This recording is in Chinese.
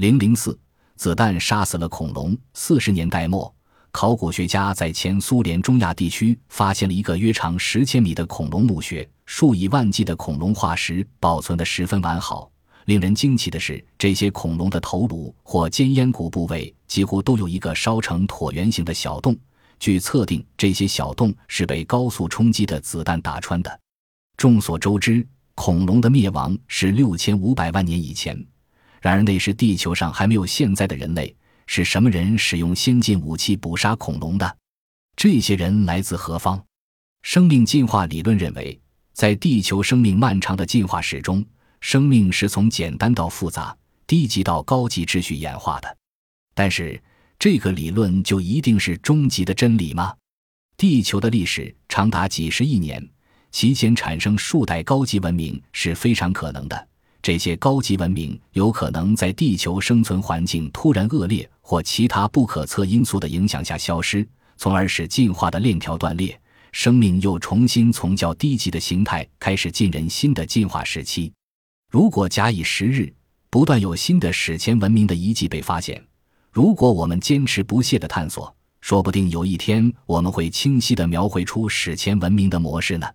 零零四，子弹杀死了恐龙。四十年代末，考古学家在前苏联中亚地区发现了一个约长十千米的恐龙墓穴，数以万计的恐龙化石保存得十分完好。令人惊奇的是，这些恐龙的头颅或尖咽骨部位几乎都有一个烧成椭圆形的小洞。据测定，这些小洞是被高速冲击的子弹打穿的。众所周知，恐龙的灭亡是六千五百万年以前。然而，那时地球上还没有现在的人类。是什么人使用先进武器捕杀恐龙的？这些人来自何方？生命进化理论认为，在地球生命漫长的进化史中，生命是从简单到复杂、低级到高级秩序演化的。但是，这个理论就一定是终极的真理吗？地球的历史长达几十亿年，其间产生数代高级文明是非常可能的。这些高级文明有可能在地球生存环境突然恶劣或其他不可测因素的影响下消失，从而使进化的链条断裂，生命又重新从较低级的形态开始进入新的进化时期。如果假以时日，不断有新的史前文明的遗迹被发现。如果我们坚持不懈地探索，说不定有一天我们会清晰地描绘出史前文明的模式呢。